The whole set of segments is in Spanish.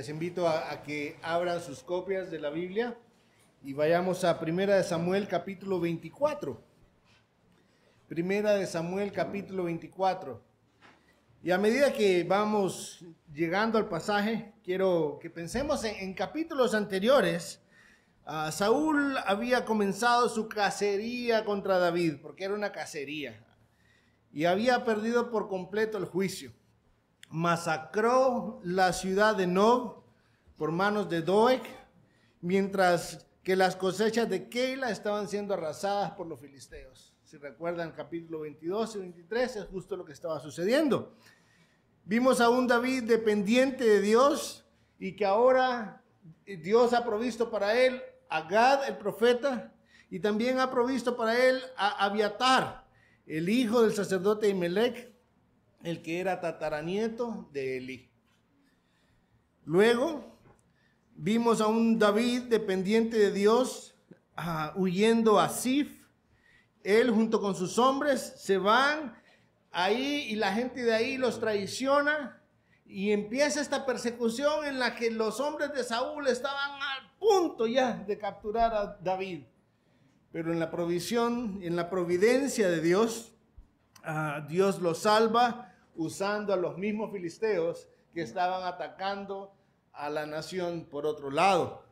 Les invito a, que abran sus copias de la Biblia y vayamos a Primera de Samuel capítulo 24. Primera de Samuel capítulo 24. Y a medida que vamos llegando al pasaje, quiero que pensemos en, capítulos anteriores. Uh, Saúl había comenzado su cacería contra David, porque era una cacería, y había perdido por completo el juicio masacró la ciudad de Nob por manos de Doeg, mientras que las cosechas de Keila estaban siendo arrasadas por los filisteos. Si recuerdan capítulo 22 y 23 es justo lo que estaba sucediendo. Vimos a un David dependiente de Dios y que ahora Dios ha provisto para él a Gad el profeta y también ha provisto para él a Abiatar, el hijo del sacerdote Imelec, el que era tataranieto de Eli. Luego vimos a un David dependiente de Dios uh, huyendo a Sif. Él junto con sus hombres se van ahí y la gente de ahí los traiciona y empieza esta persecución en la que los hombres de Saúl estaban al punto ya de capturar a David. Pero en la provisión, en la providencia de Dios, uh, Dios lo salva usando a los mismos filisteos que estaban atacando a la nación por otro lado.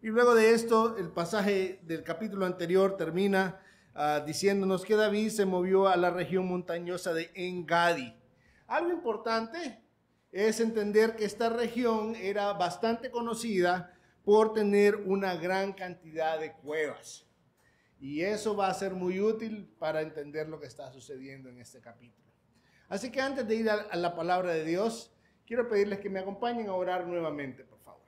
Y luego de esto, el pasaje del capítulo anterior termina uh, diciéndonos que David se movió a la región montañosa de Engadi. Algo importante es entender que esta región era bastante conocida por tener una gran cantidad de cuevas. Y eso va a ser muy útil para entender lo que está sucediendo en este capítulo. Así que antes de ir a, la palabra de Dios, quiero pedirles que me acompañen a orar nuevamente, por favor.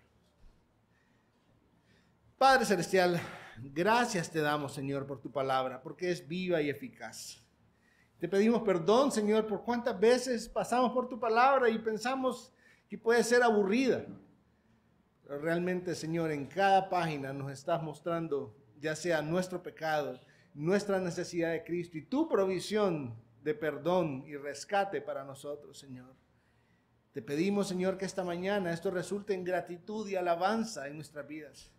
Padre Celestial, gracias te damos, Señor, por tu palabra, porque es viva y eficaz. Te pedimos perdón, Señor, por cuántas veces pasamos por tu palabra y pensamos que puede ser aburrida. Pero realmente, Señor, en cada página nos estás mostrando ya sea nuestro pecado, nuestra necesidad de Cristo y tu provisión de perdón y rescate para nosotros, Señor. Te pedimos, Señor, que esta mañana esto resulte en gratitud y alabanza en nuestras vidas.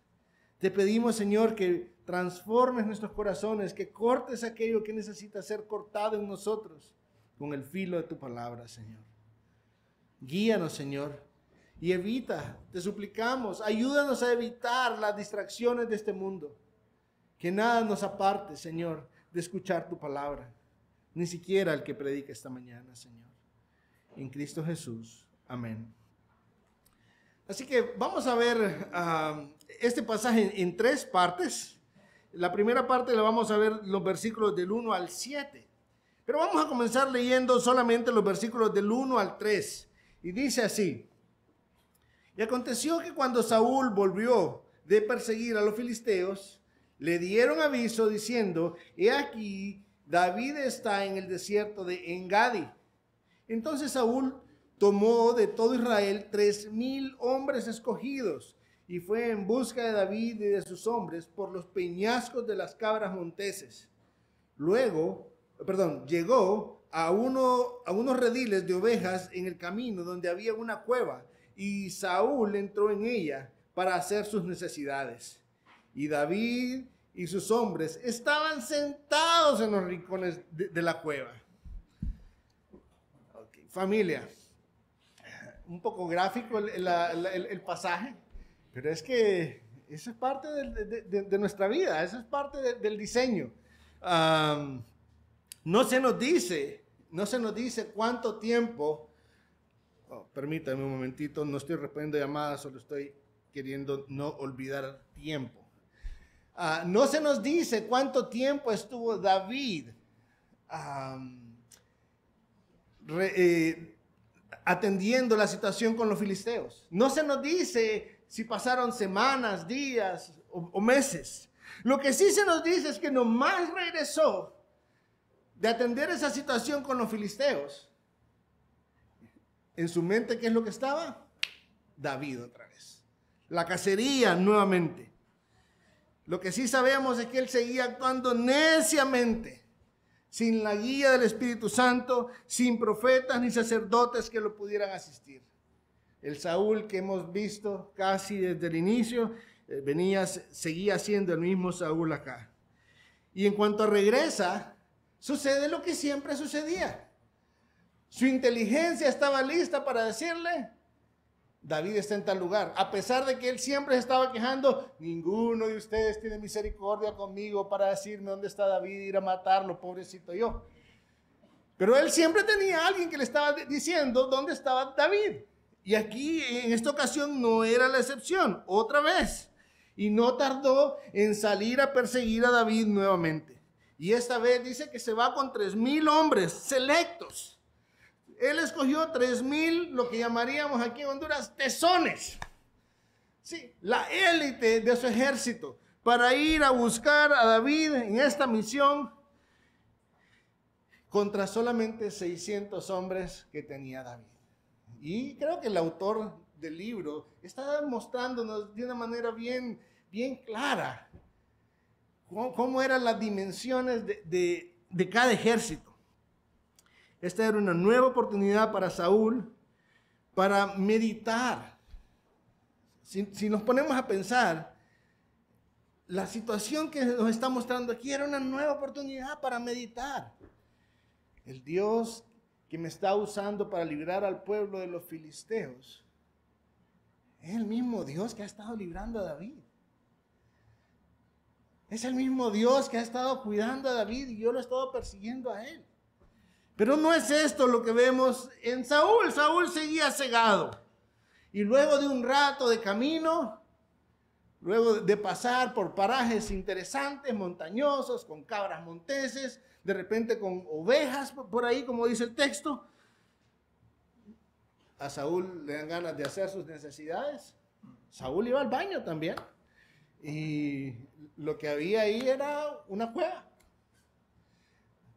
Te pedimos, Señor, que transformes nuestros corazones, que cortes aquello que necesita ser cortado en nosotros con el filo de tu palabra, Señor. Guíanos, Señor, y evita, te suplicamos, ayúdanos a evitar las distracciones de este mundo. Que nada nos aparte, Señor, de escuchar tu palabra ni siquiera el que predica esta mañana, Señor. En Cristo Jesús. Amén. Así que vamos a ver ah, este pasaje en, tres partes. La primera parte la vamos a ver los versículos del 1 al 7. Pero vamos a comenzar leyendo solamente los versículos del 1 al 3. Y dice así. Y aconteció que cuando Saúl volvió de perseguir a los filisteos, le dieron aviso diciendo, he aquí David está en el desierto de Engadi. Entonces Saúl tomó de todo Israel tres mil hombres escogidos y fue en busca de David y de sus hombres por los peñascos de las cabras monteses. Luego, perdón, llegó a, uno, a unos rediles de ovejas en el camino donde había una cueva y Saúl entró en ella para hacer sus necesidades. Y David y sus hombres estaban sentados en los rincones de, la cueva. Familia, un poco gráfico el, pasaje, pero es que eso es parte de, nuestra vida, eso es parte del diseño. no se nos dice, no se nos dice cuánto tiempo, oh, permítame un momentito, no estoy respondiendo llamadas, solo estoy queriendo no olvidar tiempo. Ah, no se nos dice cuánto tiempo estuvo David eh, atendiendo la situación con los filisteos. No se nos dice si pasaron semanas, días o, meses. Lo que sí se nos dice es que nomás regresó de atender esa situación con los filisteos. En su mente, ¿qué es lo que estaba? David otra vez. La cacería nuevamente. Lo que sí sabemos es que él seguía actuando neciamente, sin la guía del Espíritu Santo, sin profetas ni sacerdotes que lo pudieran asistir. El Saúl que hemos visto casi desde el inicio, eh, venía, seguía siendo el mismo Saúl acá. Y en cuanto regresa, sucede lo que siempre sucedía. Su inteligencia estaba lista para decirle, David está en tal lugar. A pesar de que él siempre estaba quejando, ninguno de ustedes tiene misericordia conmigo para decirme dónde está David, ir a matarlo, pobrecito yo. Pero él siempre tenía a alguien que le estaba diciendo dónde estaba David. Y aquí en esta ocasión no era la excepción, otra vez. Y no tardó en salir a perseguir a David nuevamente. Y esta vez dice que se va con tres mil hombres selectos él escogió tres mil, lo que llamaríamos aquí en Honduras, tesones. Sí, la élite de su ejército para ir a buscar a David en esta misión contra solamente 600 hombres que tenía David. Y creo que el autor del libro está mostrándonos de una manera bien, bien clara cómo, eran las dimensiones de cada ejército. Esta era una nueva oportunidad para Saúl para meditar. Si, nos ponemos a pensar, la situación que nos está mostrando aquí era una nueva oportunidad para meditar. El Dios que me está usando para librar al pueblo de los filisteos es el mismo Dios que ha estado librando a David. Es el mismo Dios que ha estado cuidando a David y yo lo he estado persiguiendo a él. Pero no es esto lo que vemos en Saúl. Saúl seguía cegado. Y luego de un rato de camino, luego de pasar por parajes interesantes, montañosos, con cabras monteses, de repente con ovejas por ahí, como dice el texto, a Saúl le dan ganas de hacer sus necesidades. Saúl iba al baño también. Y lo que había ahí era una cueva.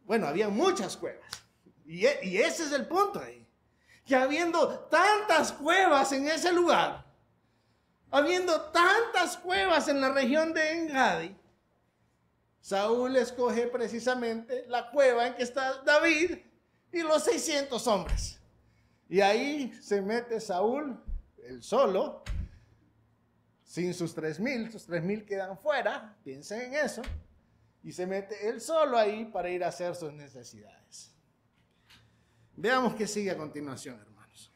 Bueno, había muchas cuevas. E, y, ese es el punto ahí. Que habiendo tantas cuevas en ese lugar, habiendo tantas cuevas en la región de Engadi, Saúl escoge precisamente la cueva en que está David y los 600 hombres. Y ahí se mete Saúl, el solo, sin sus 3000, sus 3000 quedan fuera, piensen en eso, y se mete él solo ahí para ir a hacer sus necesidades. Veamos qué sigue a continuación, hermanos.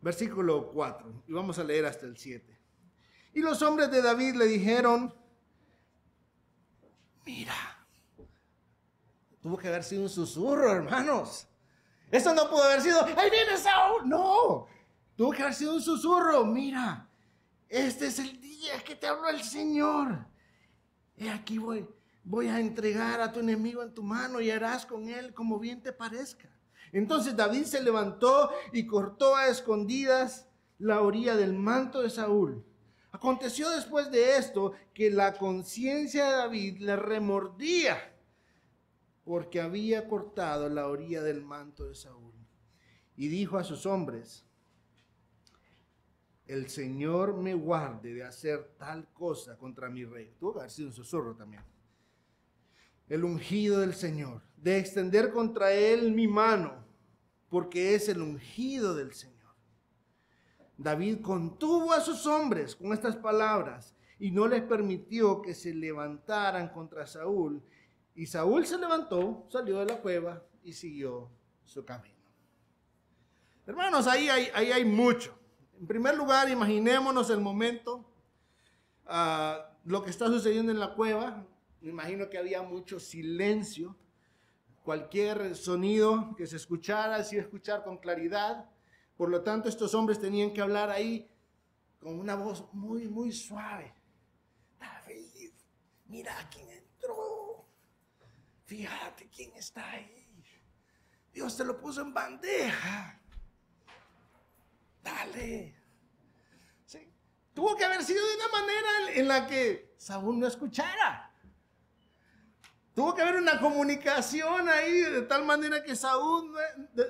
Versículo 4, y vamos a leer hasta el 7. Y los hombres de David le dijeron, mira, tuvo que haber sido un susurro, hermanos. Eso no pudo haber sido, ahí viene Saúl. No, tuvo que haber sido un susurro. Mira, este es el día que te habló el Señor. Y aquí voy voy a entregar a tu enemigo en tu mano y harás con él como bien te parezca. Entonces David se levantó y cortó a escondidas la orilla del manto de Saúl. Aconteció después de esto que la conciencia de David le remordía porque había cortado la orilla del manto de Saúl. Y dijo a sus hombres, el Señor me guarde de hacer tal cosa contra mi rey. Tuvo que haber sido un susurro también el ungido del Señor, de extender contra él mi mano, porque es el ungido del Señor. David contuvo a sus hombres con estas palabras y no les permitió que se levantaran contra Saúl. Y Saúl se levantó, salió de la cueva y siguió su camino. Hermanos, ahí hay, mucho. En primer lugar, imaginémonos el momento, ah, lo que está sucediendo en la cueva. Me imagino que había mucho silencio. Cualquier sonido que se escuchara, se iba escuchar con claridad. Por lo tanto, estos hombres tenían que hablar ahí con una voz muy, muy suave. David, mira quién entró. Fíjate quién está ahí. Dios te lo puso en bandeja. Dale. Sí. Tuvo que haber sido de una manera en la que Saúl no escuchara. Tuvo que haber una comunicación ahí de tal manera que Saúl,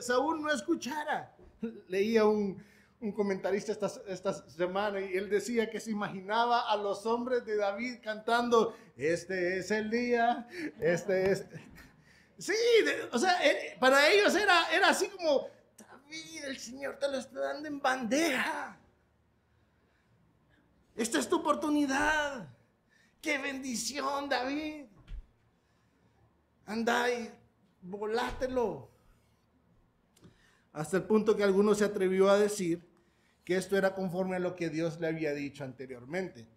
Saúl no escuchara. Leía un, un comentarista esta, esta, semana y él decía que se imaginaba a los hombres de David cantando, este es el día, este es... Sí, o sea, eh, para ellos era, era así como, David, el Señor te lo está dando en bandeja. Esta es tu oportunidad. Qué bendición, David. Anda y volátelo. Hasta el punto que alguno se atrevió a decir que esto era conforme a lo que Dios le había dicho anteriormente.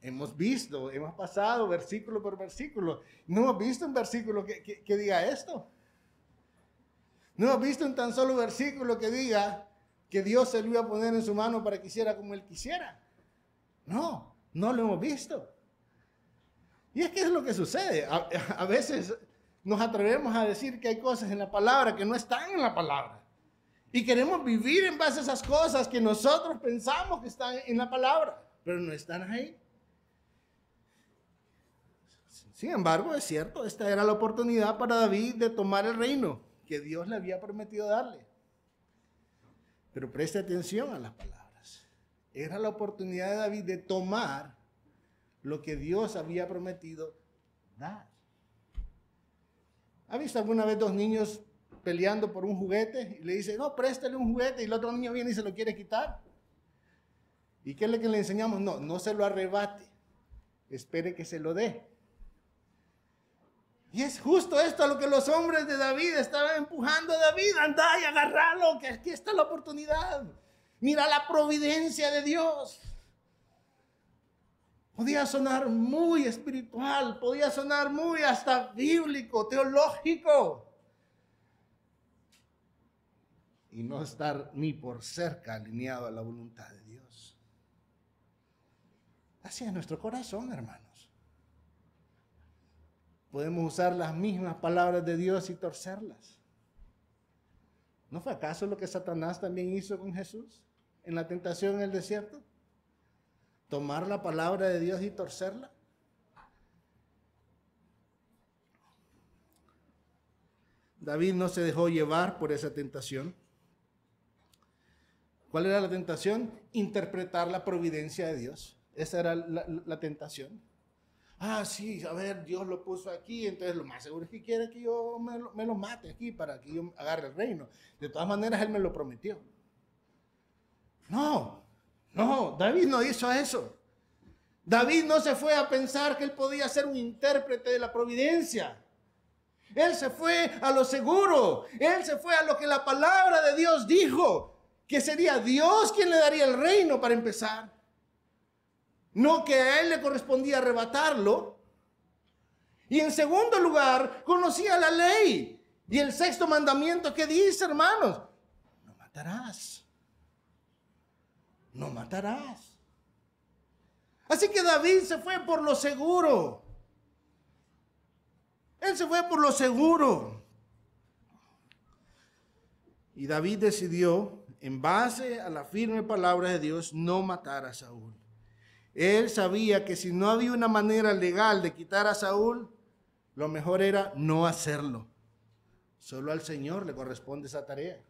Hemos visto, hemos pasado versículo por versículo. No hemos visto un versículo que, que diga esto. No hemos visto un tan solo versículo que diga que Dios se lo iba a poner en su mano para que hiciera como él quisiera. No, no lo hemos visto. Y es que es lo que sucede. A, veces nos atrevemos a decir que hay cosas en la palabra que no están en la palabra. Y queremos vivir en base a esas cosas que nosotros pensamos que están en la palabra, pero no están ahí. Sin embargo, es cierto, esta era la oportunidad para David de tomar el reino que Dios le había prometido darle. Pero preste atención a las palabras. Era la oportunidad de David de tomar lo que Dios había prometido dar. ¿Ha visto alguna vez dos niños peleando por un juguete y le dice, no, préstale un juguete y el otro niño viene y se lo quiere quitar? ¿Y qué es lo que le enseñamos? No, no se lo arrebate, espere que se lo dé. Y es justo esto a lo que los hombres de David estaban empujando a David, anda y agarralo, que aquí está la oportunidad. Mira la providencia de Dios. Podía sonar muy espiritual, podía sonar muy hasta bíblico, teológico. Y no estar ni por cerca alineado a la voluntad de Dios. Así es nuestro corazón, hermanos. Podemos usar las mismas palabras de Dios y torcerlas. ¿No fue acaso lo que Satanás también hizo con Jesús en la tentación en el desierto? Tomar la palabra de Dios y torcerla? David no se dejó llevar por esa tentación. ¿Cuál era la tentación? Interpretar la providencia de Dios. Esa era la, tentación. Ah, sí, a ver, Dios lo puso aquí, entonces lo más seguro es que quiere que yo me lo, me lo mate aquí para que yo agarre el reino. De todas maneras, Él me lo prometió. No, no, David no hizo eso. David no se fue a pensar que él podía ser un intérprete de la providencia. Él se fue a lo seguro. Él se fue a lo que la palabra de Dios dijo, que sería Dios quien le daría el reino para empezar. No que a él le correspondía arrebatarlo. Y en segundo lugar, conocía la ley. Y el sexto mandamiento que dice, hermanos, no matarás no matarás. Así que David se fue por lo seguro. Él se fue por lo seguro. Y David decidió, en base a la firme palabra de Dios, no matar a Saúl. Él sabía que si no había una manera legal de quitar a Saúl, lo mejor era no hacerlo. Solo al Señor le corresponde esa tarea,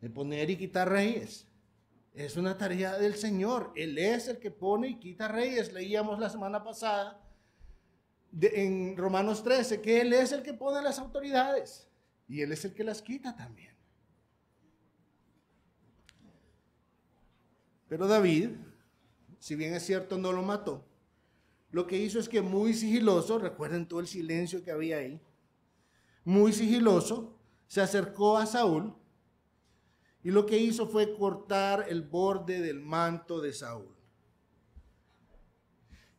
de poner y quitar reyes. Es una tarea del Señor. Él es el que pone y quita reyes. Leíamos la semana pasada en Romanos 13 que Él es el que pone las autoridades y Él es el que las quita también. Pero David, si bien es cierto, no lo mató. Lo que hizo es que muy sigiloso, recuerden todo el silencio que había ahí, muy sigiloso, se acercó a Saúl y lo que hizo fue cortar el borde del manto de Saúl.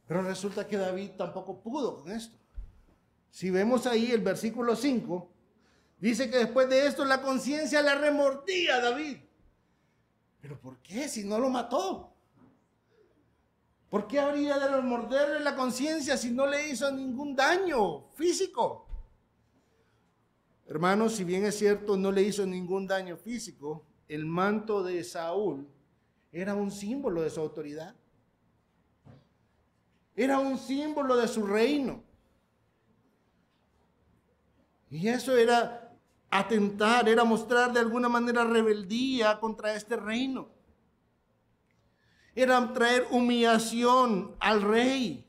Pero resulta que David tampoco pudo con esto. Si vemos ahí el versículo 5, dice que después de esto la conciencia le remordía a David. ¿Pero por qué si no lo mató? ¿Por qué habría de remorderle la conciencia si no le hizo ningún daño físico? Hermanos, si bien es cierto, no le hizo ningún daño físico, el manto de Saúl era un símbolo de su autoridad. Era un símbolo de su reino. Y eso era atentar, era mostrar de alguna manera rebeldía contra este reino. Era traer humillación al rey.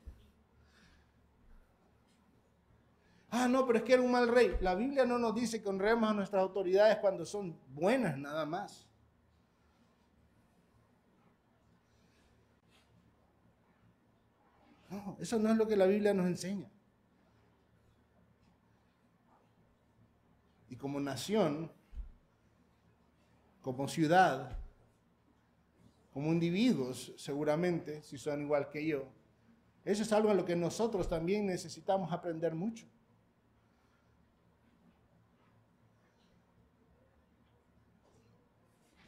Ah, no, pero es que era un mal rey. La Biblia no nos dice que honremos a nuestras autoridades cuando son buenas nada más. No, eso no es lo que la Biblia nos enseña. Y como nación, como ciudad, como individuos, seguramente, si son igual que yo, eso es algo a lo que nosotros también necesitamos aprender mucho.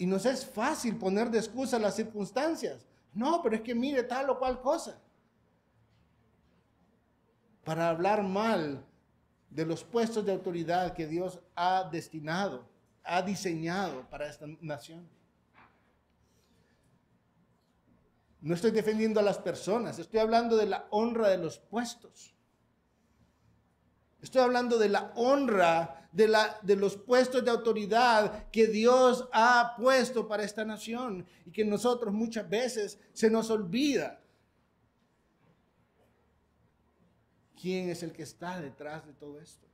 Y nos es fácil poner de excusa las circunstancias. No, pero es que mire tal o cual cosa. Para hablar mal de los puestos de autoridad que Dios ha destinado, ha diseñado para esta nación. No estoy defendiendo a las personas, estoy hablando de la honra de los puestos. Estoy hablando de la honra de, la, de los puestos de autoridad que Dios ha puesto para esta nación y que nosotros muchas veces se nos olvida. ¿Quién es el que está detrás de todo esto?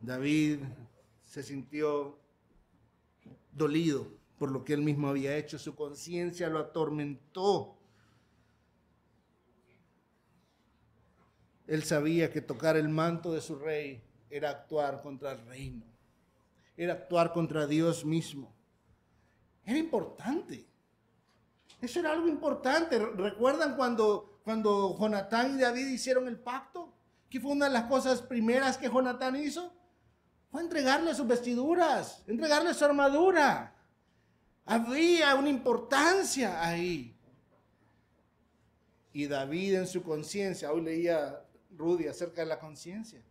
David se sintió dolido por lo que él mismo había hecho, su conciencia lo atormentó. Él sabía que tocar el manto de su rey era actuar contra el reino, era actuar contra Dios mismo. Era importante. Eso era algo importante. ¿Recuerdan cuando, cuando Jonatán y David hicieron el pacto? ¿Qué fue una de las cosas primeras que Jonatán hizo? Fue entregarle sus vestiduras, entregarle su armadura. Había una importancia ahí. Y David en su conciencia, hoy leía Rudy acerca de la conciencia.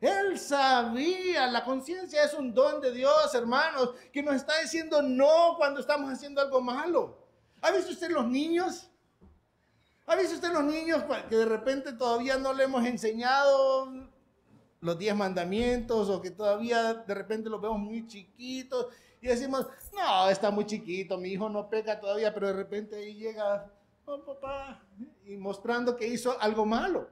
Él sabía, la conciencia es un don de Dios, hermanos, que nos está diciendo no cuando estamos haciendo algo malo. ¿Ha visto usted los niños? ¿Ha visto usted los niños que de repente todavía no le hemos enseñado los diez mandamientos o que todavía de repente los vemos muy chiquitos y decimos, no, está muy chiquito, mi hijo no peca todavía, pero de repente ahí llega, oh papá, y mostrando que hizo algo malo.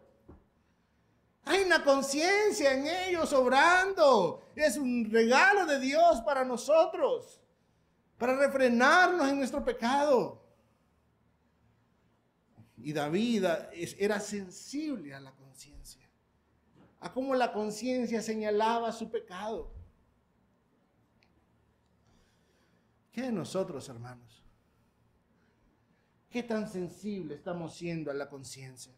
Hay una conciencia en ellos obrando. Es un regalo de Dios para nosotros, para refrenarnos en nuestro pecado. Y David era sensible a la conciencia a cómo la conciencia señalaba su pecado. ¿Qué de nosotros, hermanos? ¿Qué tan sensible estamos siendo a la conciencia?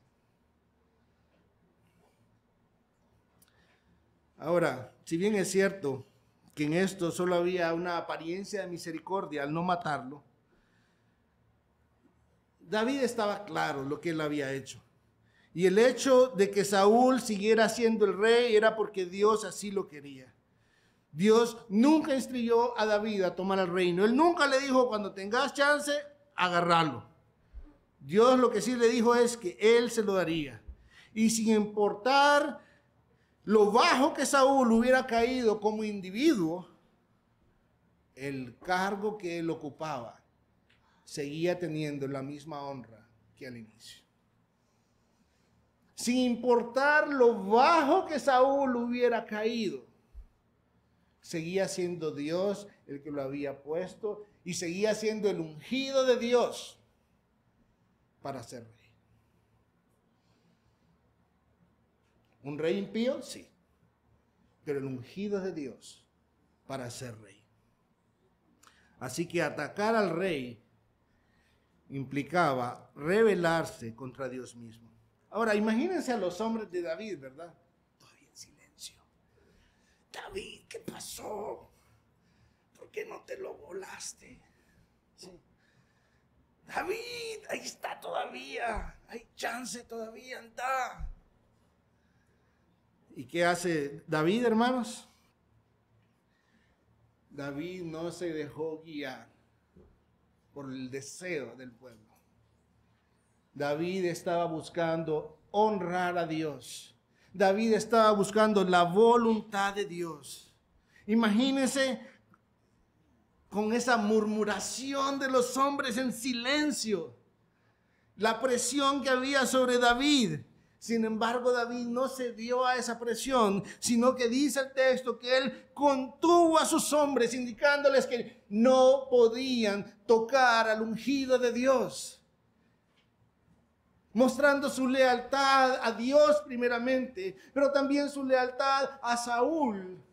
Ahora, si bien es cierto que en esto solo había una apariencia de misericordia al no matarlo, David estaba claro lo que él había hecho. Y el hecho de que Saúl siguiera siendo el rey era porque Dios así lo quería. Dios nunca instruyó a David a tomar el reino. Él nunca le dijo, cuando tengas chance, agarrarlo. Dios lo que sí le dijo es que él se lo daría. Y sin importar lo bajo que Saúl hubiera caído como individuo, el cargo que él ocupaba seguía teniendo la misma honra que al inicio sin importar lo bajo que Saúl hubiera caído, seguía siendo Dios el que lo había puesto y seguía siendo el ungido de Dios para ser rey. ¿Un rey impío? Sí, pero el ungido de Dios para ser rey. Así que atacar al rey implicaba rebelarse contra Dios mismo. Ahora, imagínense a los hombres de David, ¿verdad? Todavía en silencio. David, ¿qué pasó? ¿Por qué no te lo volaste? David, ahí está todavía. Hay chance todavía, anda. ¿Y qué hace David, hermanos? David no se dejó guiar por el deseo del pueblo. David estaba buscando honrar a Dios. David estaba buscando la voluntad de Dios. Imagínense con esa murmuración de los hombres en silencio. la presión que había sobre David. Sin embargo, David no se dio a esa presión, sino que dice el texto que él contuvo a sus hombres, indicándoles que no podían tocar al ungido de Dios. Mostrando su lealtad a Dios primeramente, pero también su lealtad a Saúl,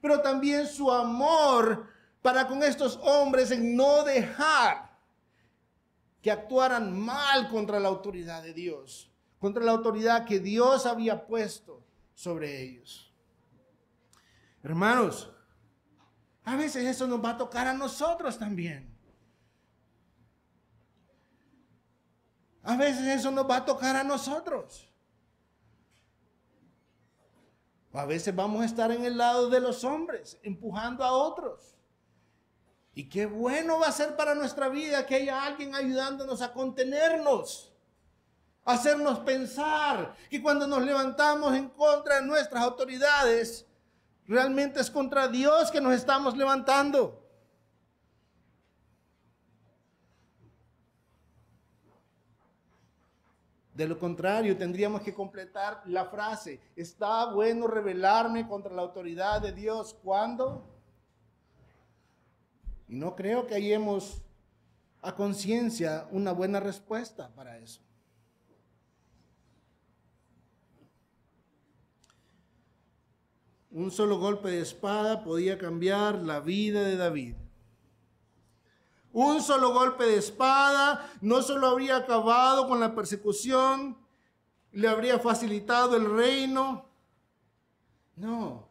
pero también su amor para con estos hombres en no dejar que actuaran mal contra la autoridad de Dios contra la autoridad que Dios había puesto sobre ellos. Hermanos, a veces eso nos va a tocar a nosotros también. A veces eso nos va a tocar a nosotros. A veces vamos a estar en el lado de los hombres, empujando a otros. Y qué bueno va a ser para nuestra vida que haya alguien ayudándonos a contenernos hacernos pensar que cuando nos levantamos en contra de nuestras autoridades, realmente es contra Dios que nos estamos levantando. De lo contrario, tendríamos que completar la frase, está bueno rebelarme contra la autoridad de Dios. ¿Cuándo? Y no creo que hayamos a conciencia una buena respuesta para eso. Un solo golpe de espada podía cambiar la vida de David. Un solo golpe de espada no solo habría acabado con la persecución, le habría facilitado el reino. No,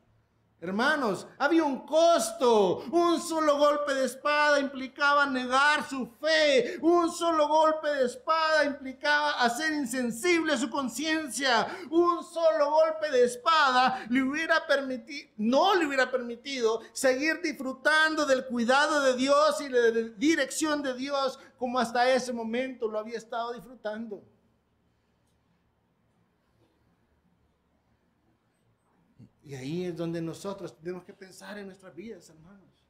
Hermanos, había un costo. Un solo golpe de espada implicaba negar su fe. Un solo golpe de espada implicaba hacer insensible su conciencia. Un solo golpe de espada le hubiera permitido, no le hubiera permitido seguir disfrutando del cuidado de Dios y de la dirección de Dios como hasta ese momento lo había estado disfrutando. Y ahí es donde nosotros tenemos que pensar en nuestras vidas, hermanos.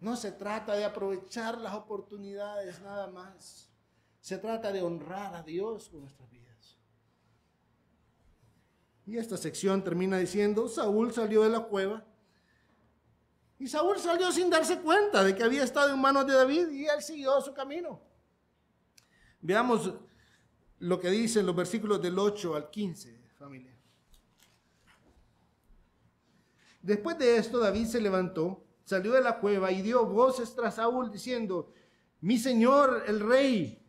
No se trata de aprovechar las oportunidades nada más. Se trata de honrar a Dios con nuestras vidas. Y esta sección termina diciendo, Saúl salió de la cueva. Y Saúl salió sin darse cuenta de que había estado en manos de David y él siguió su camino. Veamos lo que dicen los versículos del 8 al 15, familia. Después de esto, David se levantó, salió de la cueva y dio voces tras Saúl diciendo, mi señor el rey.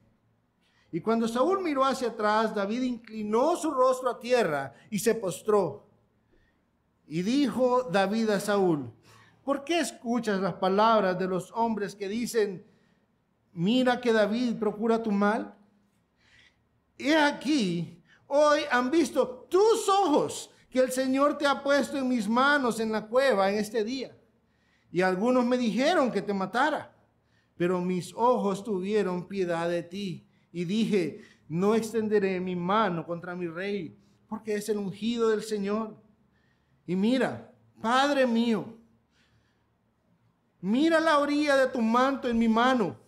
Y cuando Saúl miró hacia atrás, David inclinó su rostro a tierra y se postró. Y dijo David a Saúl, ¿por qué escuchas las palabras de los hombres que dicen, mira que David procura tu mal? He aquí, hoy han visto tus ojos que el Señor te ha puesto en mis manos en la cueva en este día. Y algunos me dijeron que te matara, pero mis ojos tuvieron piedad de ti. Y dije, no extenderé mi mano contra mi rey, porque es el ungido del Señor. Y mira, Padre mío, mira la orilla de tu manto en mi mano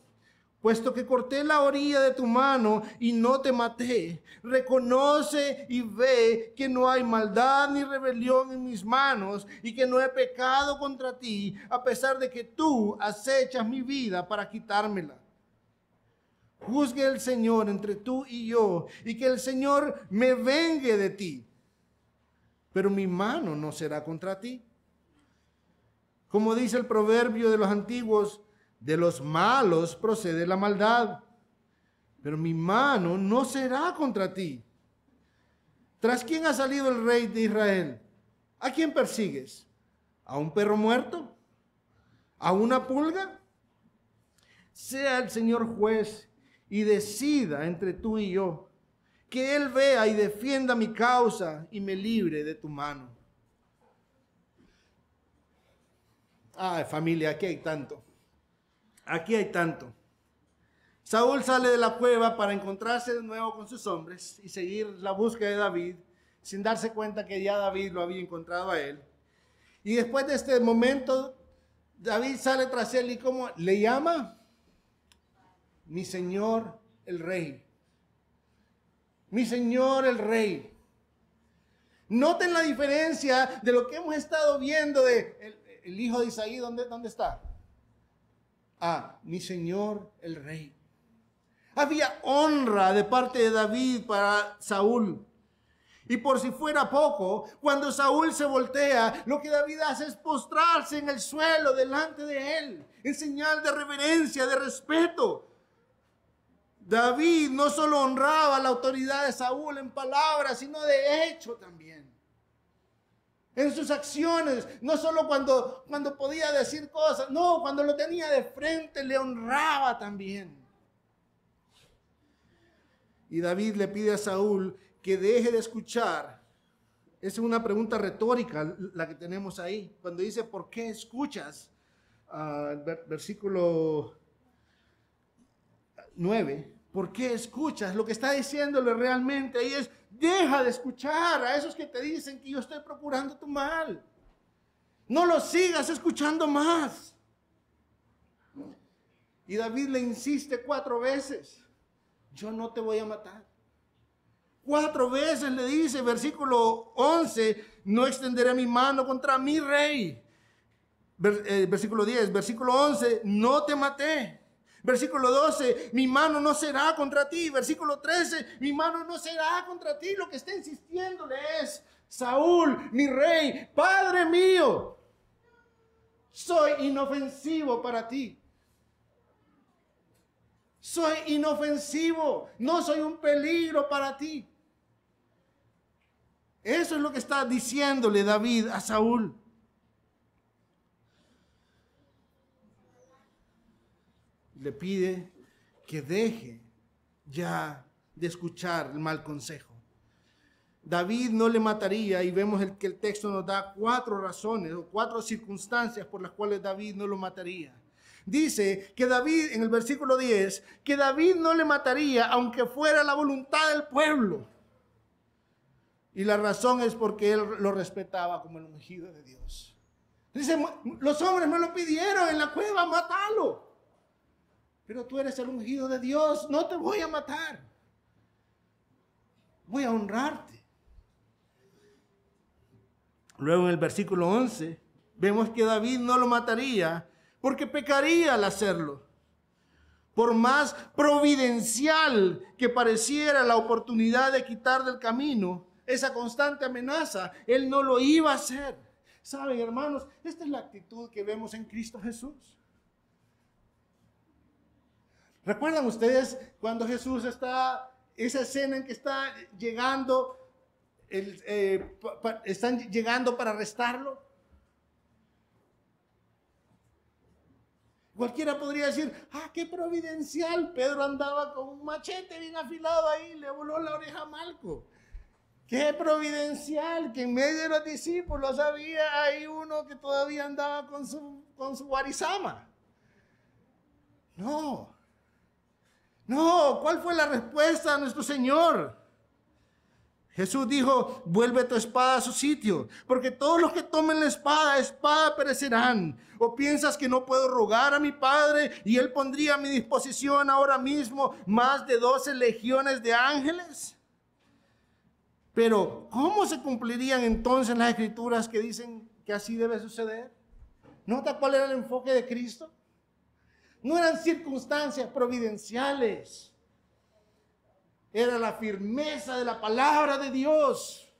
puesto que corté la orilla de tu mano y no te maté, reconoce y ve que no hay maldad ni rebelión en mis manos y que no he pecado contra ti, a pesar de que tú acechas mi vida para quitármela. Juzgue el Señor entre tú y yo y que el Señor me vengue de ti, pero mi mano no será contra ti. Como dice el proverbio de los antiguos, de los malos procede la maldad, pero mi mano no será contra ti. ¿Tras quién ha salido el rey de Israel? ¿A quién persigues? ¿A un perro muerto? ¿A una pulga? Sea el Señor juez y decida entre tú y yo. Que Él vea y defienda mi causa y me libre de tu mano. Ay, familia, aquí hay tanto. Aquí hay tanto. Saúl sale de la cueva para encontrarse de nuevo con sus hombres y seguir la búsqueda de David, sin darse cuenta que ya David lo había encontrado a él. Y después de este momento, David sale tras él y como le llama, mi señor el rey. Mi Señor el rey. Noten la diferencia de lo que hemos estado viendo de el, hijo de Isaí, ¿dónde, ¿dónde está? Ah, mi Señor el rey. Había honra de parte de David para Saúl. Y por si fuera poco, cuando Saúl se voltea, lo que David hace es postrarse en el suelo delante de él, en señal de reverencia, de respeto. David no solo honraba la autoridad de Saúl en palabras, sino de hecho también. En sus acciones, no solo cuando, cuando podía decir cosas, no, cuando lo tenía de frente le honraba también. Y David le pide a Saúl que deje de escuchar. Es una pregunta retórica la que tenemos ahí. Cuando dice, ¿por qué escuchas? Uh, versículo 9. ¿Por qué escuchas? Lo que está diciéndole realmente ahí es, deja de escuchar a esos que te dicen que yo estoy procurando tu mal. No lo sigas escuchando más. Y David le insiste cuatro veces, yo no te voy a matar. Cuatro veces le dice, versículo 11, no extenderé mi mano contra mi rey. Eh, versículo 10, versículo 11, no te maté. Versículo 12, mi mano no será contra ti. Versículo 13, mi mano no será contra ti. Lo que está insistiéndole es, Saúl, mi rey, Padre mío, soy inofensivo para ti. Soy inofensivo, no soy un peligro para ti. Eso es lo que está diciéndole David a Saúl. Le pide que deje ya de escuchar el mal consejo. David no le mataría y vemos que el texto nos da cuatro razones o cuatro circunstancias por las cuales David no lo mataría. Dice que David, en el versículo 10, que David no le mataría aunque fuera la voluntad del pueblo. Y la razón es porque él lo respetaba como el ungido de Dios. Dice, los hombres me lo pidieron en la cueva, matalo. Pero tú eres el ungido de Dios, no te voy a matar. Voy a honrarte. Luego en el versículo 11 vemos que David no lo mataría porque pecaría al hacerlo. Por más providencial que pareciera la oportunidad de quitar del camino, esa constante amenaza, Él no lo iba a hacer. Saben, hermanos, esta es la actitud que vemos en Cristo Jesús. ¿Recuerdan ustedes cuando Jesús está, esa escena en que está llegando, eh, están llegando para arrestarlo? Cualquiera podría decir, ah, qué providencial. Pedro andaba con un machete bien afilado ahí, le voló la oreja a Malco. Qué providencial que en medio de los discípulos había ahí uno que todavía andaba con su, con su guarizama. No. No, ¿cuál fue la respuesta a nuestro Señor? Jesús dijo, vuelve tu espada a su sitio, porque todos los que tomen la espada, espada perecerán. ¿O piensas que no puedo rogar a mi Padre y Él pondría a mi disposición ahora mismo más de doce legiones de ángeles? Pero, ¿cómo se cumplirían entonces las escrituras que dicen que así debe suceder? ¿Nota cuál era el enfoque de Cristo? No eran circunstancias providenciales. Era la firmeza de la palabra de Dios.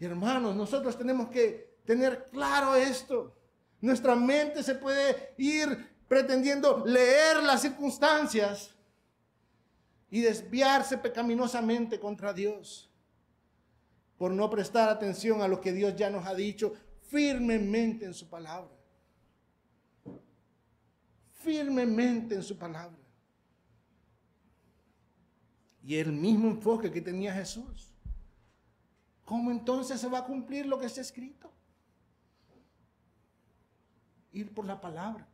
Hermanos, nosotros tenemos que tener claro esto. Nuestra mente se puede ir pretendiendo leer las circunstancias y desviarse pecaminosamente contra Dios por no prestar atención a lo que Dios ya nos ha dicho firmemente en su palabra. Firmemente en su palabra. Y el mismo enfoque que tenía Jesús. ¿Cómo entonces se va a cumplir lo que está escrito? Ir por la palabra,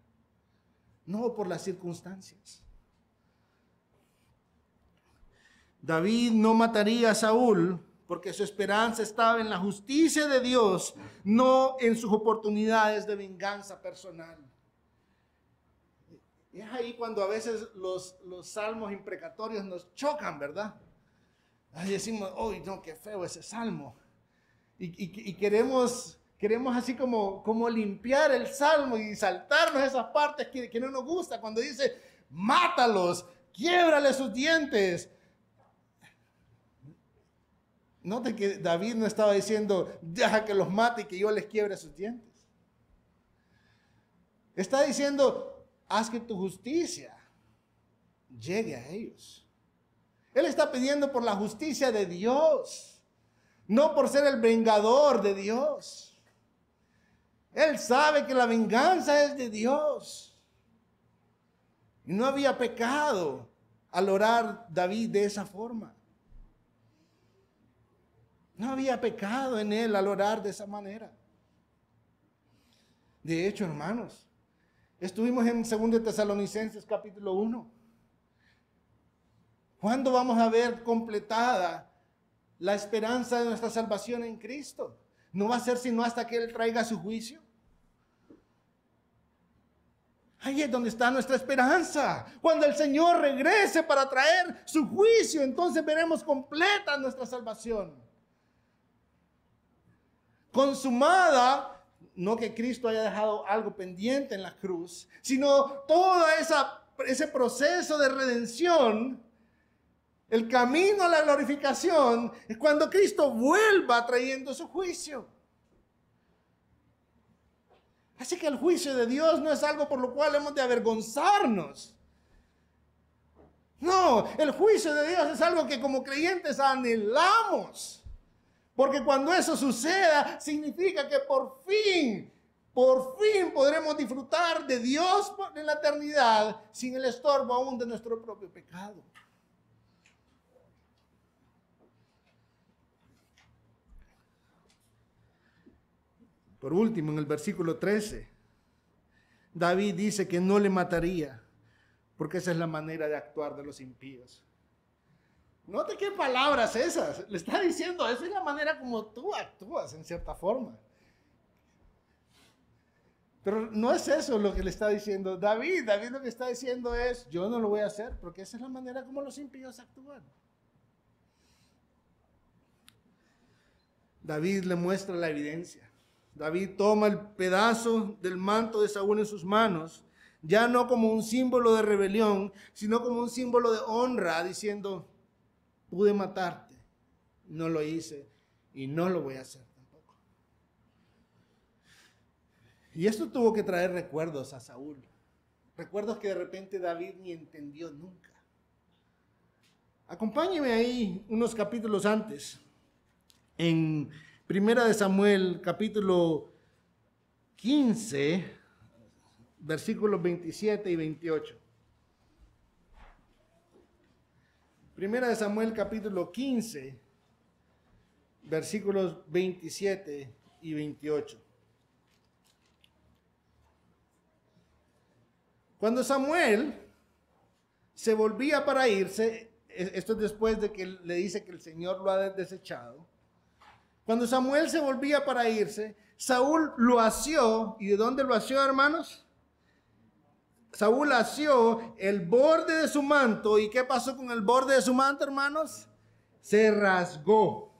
no por las circunstancias. David no mataría a Saúl porque su esperanza estaba en la justicia de Dios, no en sus oportunidades de venganza personal. Es ahí cuando a veces los, los salmos imprecatorios nos chocan, ¿verdad? Ahí decimos, uy, no, qué feo ese salmo. Y, queremos, queremos así como, como limpiar el salmo y saltarnos esas partes que, que no nos gusta. Cuando dice, mátalos, quiebrale sus dientes. Note que David no estaba diciendo, deja que los mate y que yo les quiebre sus dientes. Está diciendo, haz que tu justicia llegue a ellos. Él está pidiendo por la justicia de Dios, no por ser el vengador de Dios. Él sabe que la venganza es de Dios. Y no había pecado al orar David de esa forma. No había pecado en él al orar de esa manera. De hecho, hermanos, estuvimos en 2 Tesalonicenses capítulo 1. ¿Cuándo vamos a ver completada la esperanza de nuestra salvación en Cristo? No va a ser sino hasta que Él traiga su juicio. Ahí es donde está nuestra esperanza. Cuando el Señor regrese para traer su juicio, entonces veremos completa nuestra salvación. Consumada, no que Cristo haya dejado algo pendiente en la cruz, sino todo ese proceso de redención el camino a la glorificación es cuando Cristo vuelva trayendo su juicio. Así que el juicio de Dios no es algo por lo cual hemos de avergonzarnos. No, el juicio de Dios es algo que como creyentes anhelamos. Porque cuando eso suceda, significa que por fin, por fin podremos disfrutar de Dios en la eternidad sin el estorbo aún de nuestro propio pecado. Por último, en el versículo 13, David dice que no le mataría, porque esa es la manera de actuar de los impíos. Note qué palabras esas. Le está diciendo, esa es la manera como tú actúas en cierta forma. Pero no es eso lo que le está diciendo David. David lo que está diciendo es, yo no lo voy a hacer, porque esa es la manera como los impíos actúan. David le muestra la evidencia. David toma el pedazo del manto de Saúl en sus manos, ya no como un símbolo de rebelión, sino como un símbolo de honra, diciendo, pude matarte, no lo hice y no lo voy a hacer tampoco. Y esto tuvo que traer recuerdos a Saúl, recuerdos que de repente David ni entendió nunca. Acompáñeme ahí unos capítulos antes, en Primera de Samuel, capítulo 15, versículos 27 y 28. Primera de Samuel, capítulo 15, versículos 27 y 28. Cuando Samuel se volvía para irse, esto es después de que le dice que el Señor lo ha desechado, cuando Samuel se volvía para irse, Saúl lo asió. ¿Y de dónde lo asió, hermanos? Saúl asió el borde de su manto. ¿Y qué pasó con el borde de su manto, hermanos? Se rasgó.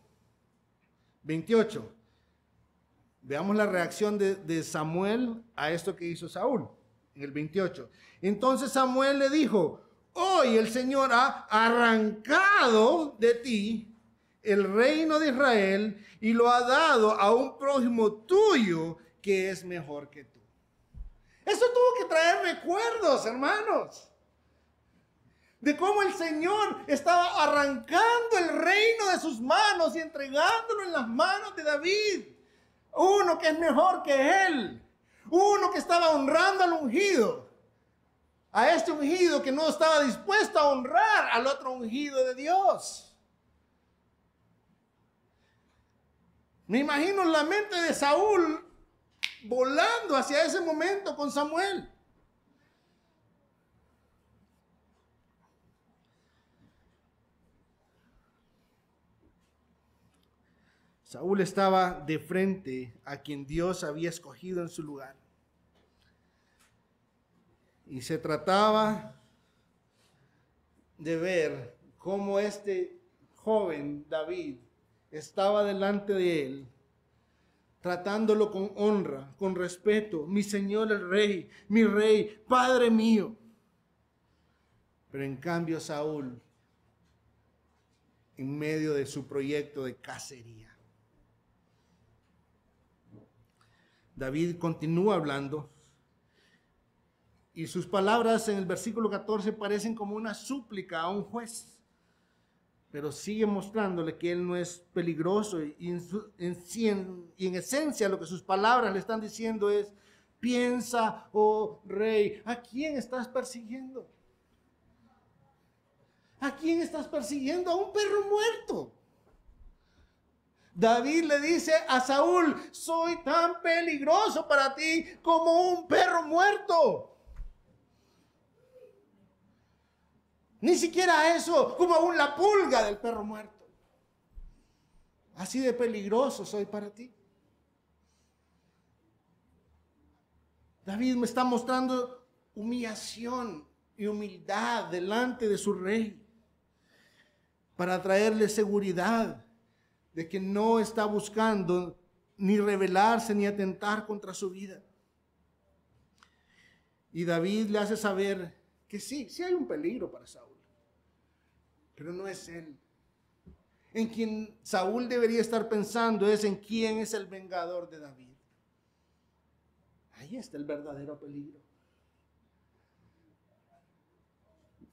28. Veamos la reacción de, de, Samuel a esto que hizo Saúl. En el 28. Entonces Samuel le dijo, hoy el Señor ha arrancado de ti el reino de Israel y lo ha dado a un prójimo tuyo que es mejor que tú. Eso tuvo que traer recuerdos, hermanos, de cómo el Señor estaba arrancando el reino de sus manos y entregándolo en las manos de David. Uno que es mejor que él. Uno que estaba honrando al ungido. A este ungido que no estaba dispuesto a honrar al otro ungido de Dios. Me imagino la mente de Saúl volando hacia ese momento con Samuel. Saúl estaba de frente a quien Dios había escogido en su lugar. Y se trataba de ver cómo este joven David estaba delante de él, tratándolo con honra, con respeto, mi Señor el Rey, mi Rey, Padre mío. Pero en cambio Saúl, en medio de su proyecto de cacería, David continúa hablando y sus palabras en el versículo 14 parecen como una súplica a un juez pero sigue mostrándole que él no es peligroso y en, y en, esencia lo que sus palabras le están diciendo es, piensa, oh rey, ¿a quién estás persiguiendo? ¿A quién estás persiguiendo? A un perro muerto. David le dice a Saúl, soy tan peligroso para ti como un perro muerto. Ni siquiera eso, como aún la pulga del perro muerto. Así de peligroso soy para ti. David me está mostrando humillación y humildad delante de su rey para traerle seguridad de que no está buscando ni rebelarse ni atentar contra su vida. Y David le hace saber que sí, sí hay un peligro para Saúl pero no es él. En quien Saúl debería estar pensando es en quién es el vengador de David. Ahí está el verdadero peligro.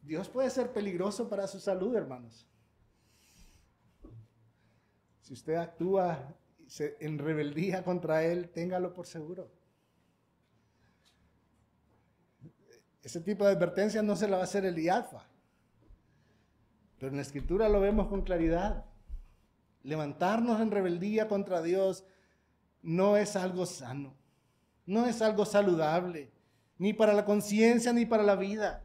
Dios puede ser peligroso para su salud, hermanos. Si usted actúa en rebeldía contra Él, téngalo por seguro. Ese tipo de advertencia no se la va a hacer el IAFA. Pero en la escritura lo vemos con claridad. Levantarnos en rebeldía contra Dios no es algo sano, no es algo saludable, ni para la conciencia ni para la vida.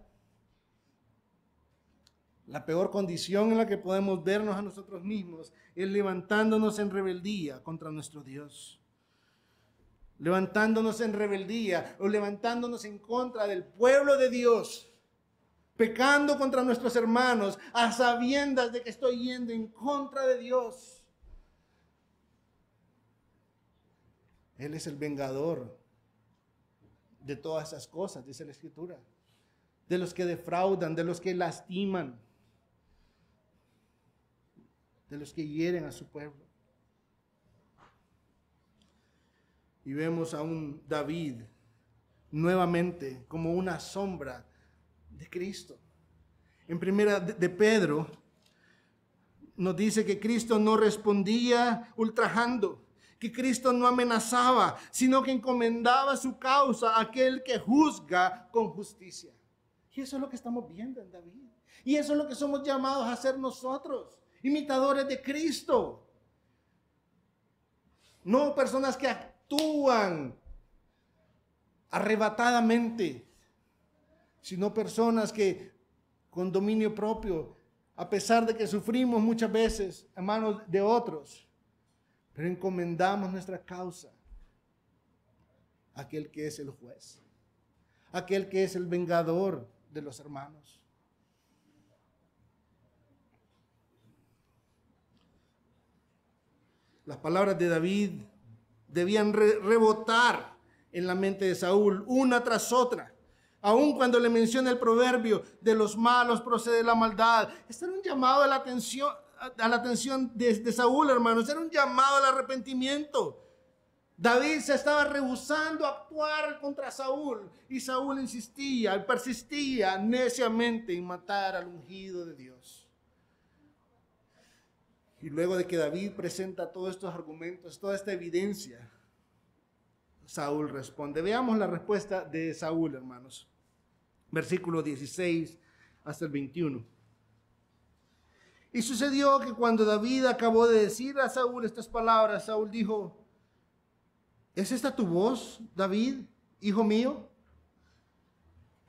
La peor condición en la que podemos vernos a nosotros mismos es levantándonos en rebeldía contra nuestro Dios. Levantándonos en rebeldía o levantándonos en contra del pueblo de Dios pecando contra nuestros hermanos, a sabiendas de que estoy yendo en contra de Dios. Él es el vengador de todas esas cosas, dice la Escritura. De los que defraudan, de los que lastiman, de los que hieren a su pueblo. Y vemos a un David nuevamente como una sombra de Cristo. En primera de Pedro nos dice que Cristo no respondía ultrajando, que Cristo no amenazaba, sino que encomendaba su causa a aquel que juzga con justicia. Y eso es lo que estamos viendo en David. Y eso es lo que somos llamados a hacer nosotros, imitadores de Cristo. No personas que actúan arrebatadamente, sino personas que con dominio propio, a pesar de que sufrimos muchas veces a manos de otros, pero encomendamos nuestra causa a aquel que es el juez, aquel que es el vengador de los hermanos. Las palabras de David debían rebotar en la mente de Saúl una tras otra Aun cuando le menciona el proverbio de los malos procede la maldad. Este era un llamado a la atención, a la atención de, de Saúl, hermanos. Era un llamado al arrepentimiento. David se estaba rehusando a actuar contra Saúl y Saúl insistía, persistía neciamente en matar al ungido de Dios. Y luego de que David presenta todos estos argumentos, toda esta evidencia, Saúl responde. Veamos la respuesta de Saúl, hermanos versículo 16 hasta el 21. Y sucedió que cuando David acabó de decir a Saúl estas palabras, Saúl dijo, ¿es esta tu voz, David, hijo mío?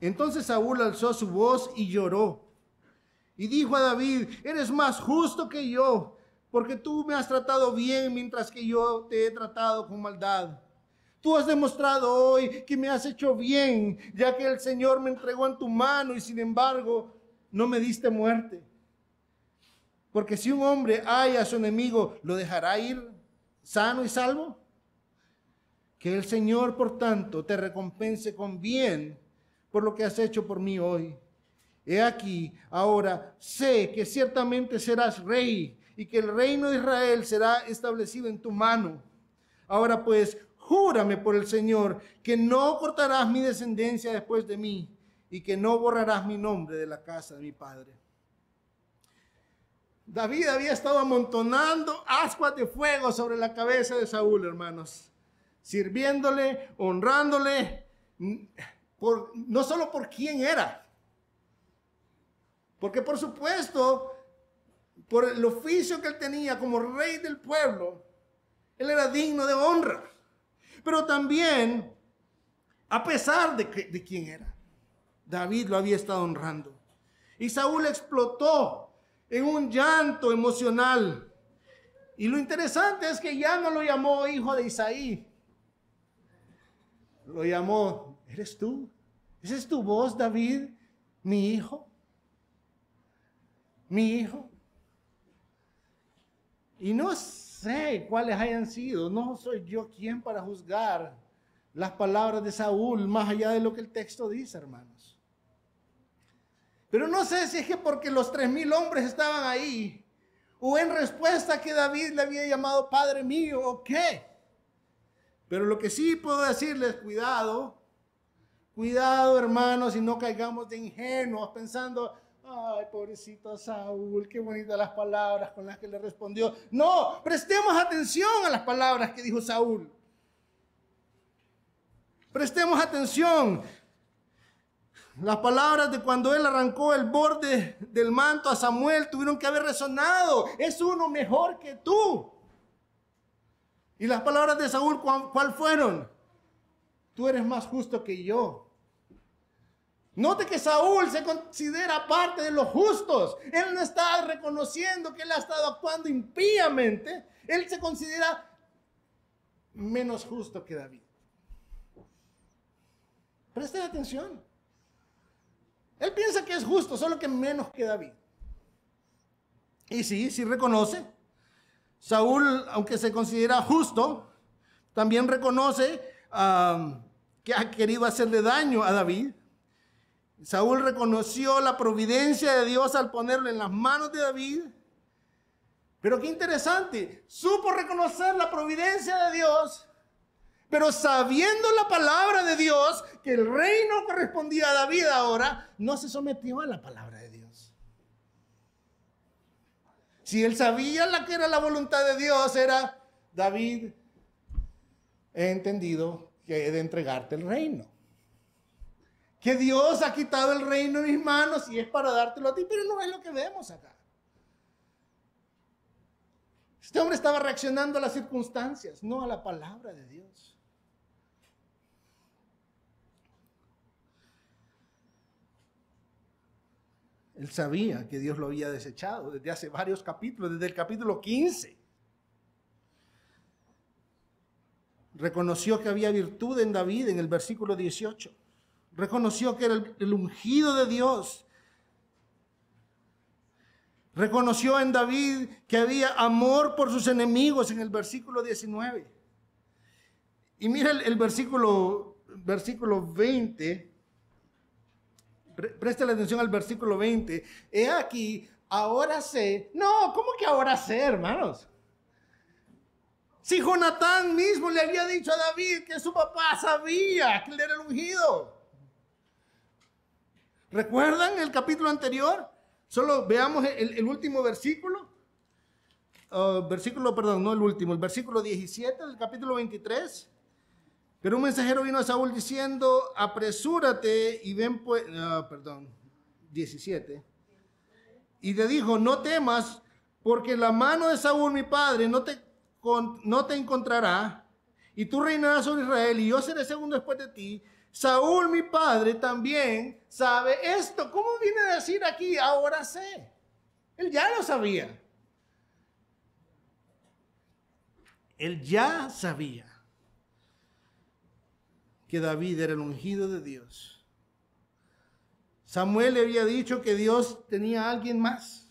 Entonces Saúl alzó su voz y lloró. Y dijo a David, eres más justo que yo, porque tú me has tratado bien mientras que yo te he tratado con maldad. Tú has demostrado hoy que me has hecho bien, ya que el Señor me entregó en tu mano y sin embargo no me diste muerte. Porque si un hombre haya a su enemigo, ¿lo dejará ir sano y salvo? Que el Señor, por tanto, te recompense con bien por lo que has hecho por mí hoy. He aquí, ahora sé que ciertamente serás rey y que el reino de Israel será establecido en tu mano. Ahora pues, júrame por el Señor que no cortarás mi descendencia después de mí y que no borrarás mi nombre de la casa de mi padre. David había estado amontonando ascuas de fuego sobre la cabeza de Saúl, hermanos sirviéndole, honrándole, por, no solo por quién era, porque por supuesto, por el oficio que él tenía como rey del pueblo, él era digno de honra, pero también a pesar de, quién era. David lo había estado honrando. Y Saúl explotó en un llanto emocional. Y lo interesante es que ya no lo llamó hijo de Isaí, lo llamó, ¿eres tú? ¿Esa es tu voz, David? Mi hijo. Mi hijo. Y no sé cuáles hayan sido, no soy yo quien para juzgar las palabras de Saúl más allá de lo que el texto dice, hermanos. Pero no sé si es que porque los tres mil hombres estaban ahí, o en respuesta que David le había llamado Padre mío, o qué. Pero lo que sí puedo decirles, cuidado, cuidado hermanos y no caigamos de ingenuos pensando, ay, pobrecito Saúl, qué bonitas las palabras con las que le respondió. No, prestemos atención a las palabras que dijo Saúl. Prestemos atención. Las palabras de cuando él arrancó el borde del manto a Samuel tuvieron que haber resonado. Es uno mejor que tú. Y las palabras de Saúl, ¿cuál fueron? Tú eres más justo que yo. Note que Saúl se considera parte de los justos. Él no está reconociendo que él ha estado actuando impíamente. Él se considera menos justo que David. Presten atención. Él piensa que es justo, solo que menos que David. Y sí, sí reconoce Saúl, aunque se considera justo, también reconoce que ha querido hacerle daño a David. Saúl reconoció la providencia de Dios al ponerlo en las manos de David. Pero qué interesante, supo reconocer la providencia de Dios, pero sabiendo la palabra de Dios, que el reino correspondía a David ahora, no se sometió a la palabra de Dios. Si él sabía la que era la voluntad de Dios, era David, he entendido que he de entregarte el reino. Que Dios ha quitado el reino de mis manos y es para dártelo a ti, pero no es lo que vemos acá. Este hombre estaba reaccionando a las circunstancias, no a la palabra de Dios. Él sabía que Dios lo había desechado desde hace varios capítulos, desde el capítulo 15. Reconoció que había virtud en David en el versículo 18. Reconoció que era el, ungido de Dios. Reconoció en David que había amor por sus enemigos en el versículo 19. Y mira el, versículo, versículo 20 Preste la atención al versículo 20. He aquí, ahora sé. No, ¿cómo que ahora sé, hermanos? Si Jonatán mismo le había dicho a David que su papá sabía que él era el ungido. ¿Recuerdan el capítulo anterior? Solo veamos el, último versículo. Uh, versículo, perdón, no el último, el versículo 17 del capítulo 23. Pero un mensajero vino a Saúl diciendo, apresúrate y ven pues, perdón, 17. Y le dijo, no temas, porque la mano de Saúl, mi padre, no te, no te encontrará, y tú reinarás sobre Israel, y yo seré segundo después de ti. Saúl, mi padre, también sabe esto. ¿Cómo viene a decir aquí? Ahora sé. Él ya lo sabía. Él ya sabía. que David era el ungido de Dios. Samuel le había dicho que Dios tenía a alguien más.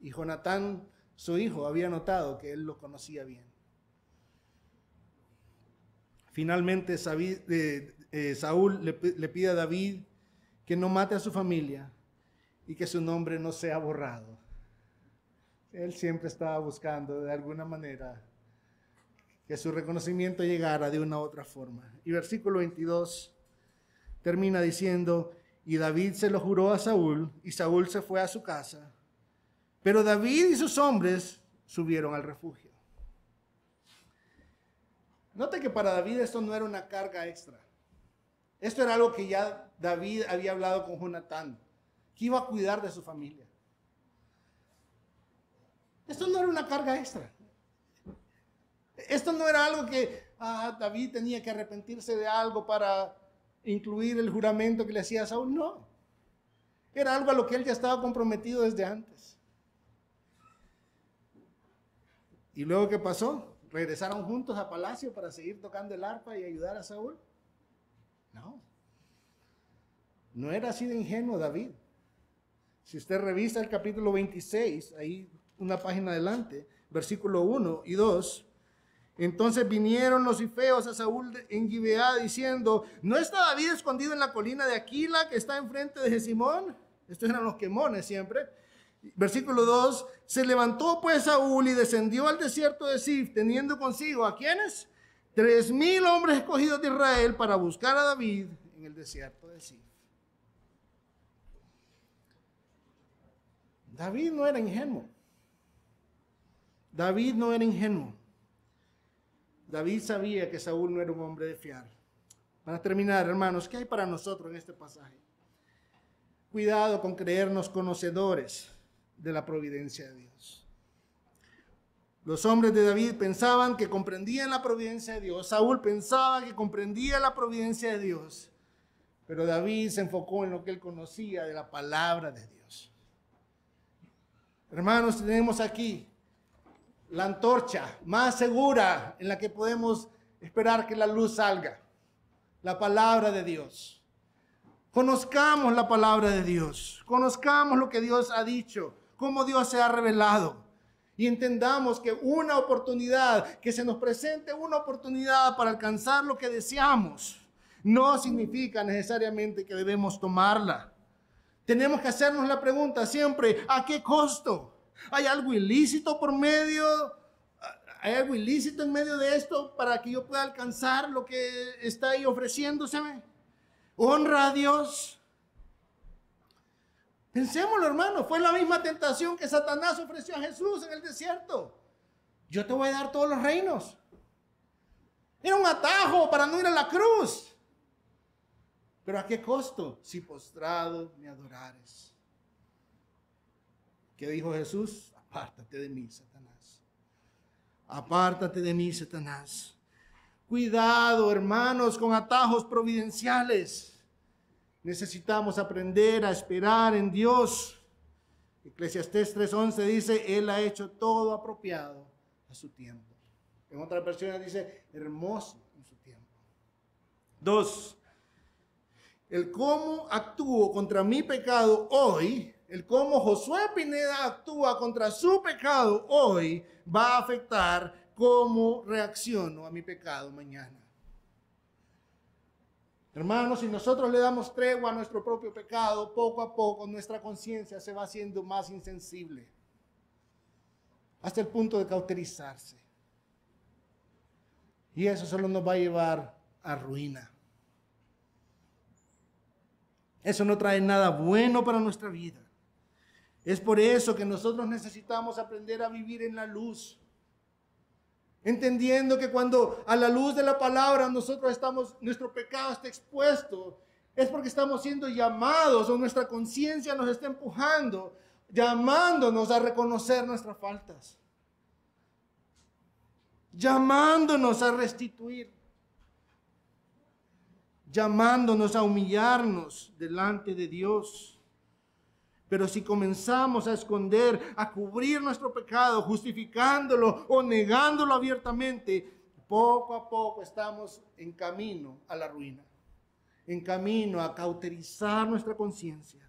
Y Jonatán, su hijo, había notado que él lo conocía bien. Finalmente eh, eh, Saúl le, pide a David que no mate a su familia y que su nombre no sea borrado. Él siempre estaba buscando de alguna manera que su reconocimiento llegara de una otra forma. Y versículo 22 termina diciendo, y David se lo juró a Saúl, y Saúl se fue a su casa. Pero David y sus hombres subieron al refugio. Note que para David esto no era una carga extra. Esto era algo que ya David había hablado con Jonatán, que iba a cuidar de su familia. Esto no era una carga extra. Esto no era algo que ah, David tenía que arrepentirse de algo para incluir el juramento que le hacía a Saúl. No. Era algo a lo que él ya estaba comprometido desde antes. ¿Y luego qué pasó? ¿Regresaron juntos a palacio para seguir tocando el arpa y ayudar a Saúl? No. No era así de ingenuo David. Si usted revisa el capítulo 26, ahí una página adelante, versículo 1 y 2, entonces vinieron los ifeos a Saúl en Gibeá diciendo, ¿no está David escondido en la colina de Aquila que está enfrente de Jesimón? Estos eran los quemones siempre. Versículo 2, se levantó pues Saúl y descendió al desierto de Sif, teniendo consigo a quienes? Tres mil hombres escogidos de Israel para buscar a David en el desierto de Sif. David no era ingenuo. David no era ingenuo. David sabía que Saúl no era un hombre de fiar. Para terminar, hermanos, ¿qué hay para nosotros en este pasaje? Cuidado con creernos conocedores de la providencia de Dios. Los hombres de David pensaban que comprendían la providencia de Dios. Saúl pensaba que comprendía la providencia de Dios. Pero David se enfocó en lo que él conocía de la palabra de Dios. Hermanos, tenemos aquí la antorcha más segura en la que podemos esperar que la luz salga. La palabra de Dios. Conozcamos la palabra de Dios. Conozcamos lo que Dios ha dicho, cómo Dios se ha revelado. Y entendamos que una oportunidad, que se nos presente una oportunidad para alcanzar lo que deseamos, no significa necesariamente que debemos tomarla. Tenemos que hacernos la pregunta siempre, ¿a qué costo? ¿Hay algo ilícito por medio? ¿Hay algo ilícito en medio de esto para que yo pueda alcanzar lo que está ahí ofreciéndoseme? Honra a Dios. Pensémoslo, hermano. Fue la misma tentación que Satanás ofreció a Jesús en el desierto. Yo te voy a dar todos los reinos. Era un atajo para no ir a la cruz. Pero ¿a qué costo? Si postrado me adorares. ¿Qué dijo Jesús? Apártate de mí, Satanás. Apártate de mí, Satanás. Cuidado, hermanos, con atajos providenciales. Necesitamos aprender a esperar en Dios. Eclesiastés 3:11 dice, Él ha hecho todo apropiado a su tiempo. En otra versión dice, hermoso en su tiempo. Dos, el cómo actúo contra mi pecado hoy el cómo Josué Pineda actúa contra su pecado hoy va a afectar cómo reacciono a mi pecado mañana. Hermanos, si nosotros le damos tregua a nuestro propio pecado, poco a poco nuestra conciencia se va haciendo más insensible, hasta el punto de cauterizarse. Y eso solo nos va a llevar a ruina. Eso no trae nada bueno para nuestra vida. Es por eso que nosotros necesitamos aprender a vivir en la luz. Entendiendo que cuando a la luz de la palabra nosotros estamos, nuestro pecado está expuesto, es porque estamos siendo llamados o nuestra conciencia nos está empujando, llamándonos a reconocer nuestras faltas, llamándonos a restituir, llamándonos a humillarnos delante de Dios. Pero si comenzamos a esconder, a cubrir nuestro pecado, justificándolo o negándolo abiertamente, poco a poco estamos en camino a la ruina, en camino a cauterizar nuestra conciencia.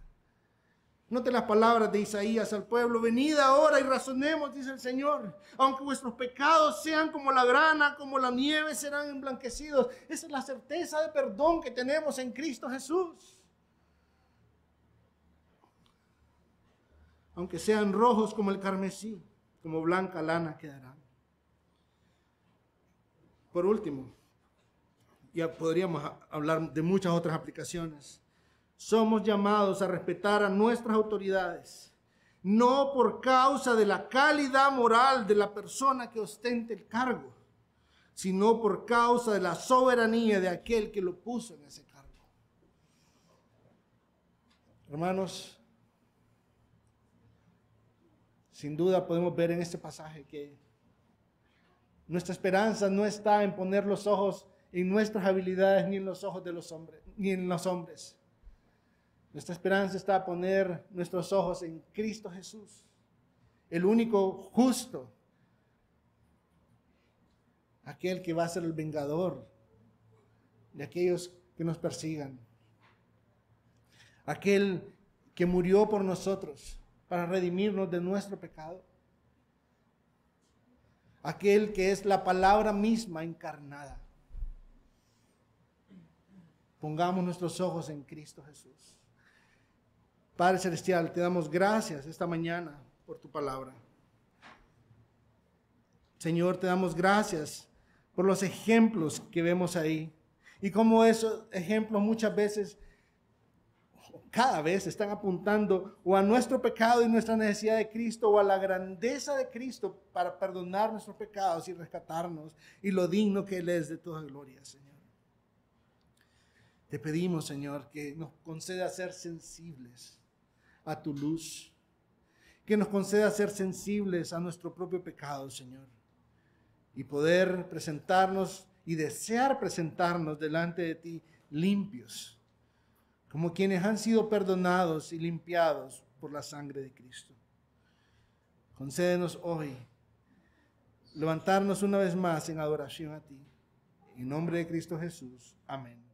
Note las palabras de Isaías al pueblo, venid ahora y razonemos, dice el Señor, aunque vuestros pecados sean como la grana, como la nieve, serán emblanquecidos. Esa es la certeza de perdón que tenemos en Cristo Jesús. Aunque sean rojos como el carmesí, como blanca lana quedarán. Por último, ya podríamos hablar de muchas otras aplicaciones somos llamados a respetar a nuestras autoridades, no por causa de la calidad moral de la persona que ostente el cargo, sino por causa de la soberanía de aquel que lo puso en ese cargo. Hermanos, sin duda podemos ver en este pasaje que nuestra esperanza no está en poner los ojos en nuestras habilidades ni en los ojos de los hombres, ni en los hombres. Nuestra esperanza está a poner nuestros ojos en Cristo Jesús, el único justo, aquel que va a ser el vengador de aquellos que nos persigan, aquel que murió por nosotros para redimirnos de nuestro pecado, aquel que es la palabra misma encarnada. Pongamos nuestros ojos en Cristo Jesús. Padre Celestial, te damos gracias esta mañana por tu palabra. Señor, te damos gracias por los ejemplos que vemos ahí. Y como esos ejemplos muchas veces, cada vez están apuntando o a nuestro pecado y nuestra necesidad de Cristo o a la grandeza de Cristo para perdonar nuestros pecados y rescatarnos y lo digno que Él es de toda gloria, Señor. Te pedimos, Señor, que nos conceda ser sensibles a tu luz. Que nos conceda ser sensibles a nuestro propio pecado, Señor. Y poder presentarnos y desear presentarnos delante de ti limpios, como quienes han sido perdonados y limpiados por la sangre de Cristo. Concédenos hoy levantarnos una vez más en adoración a ti. En nombre de Cristo Jesús. Amén.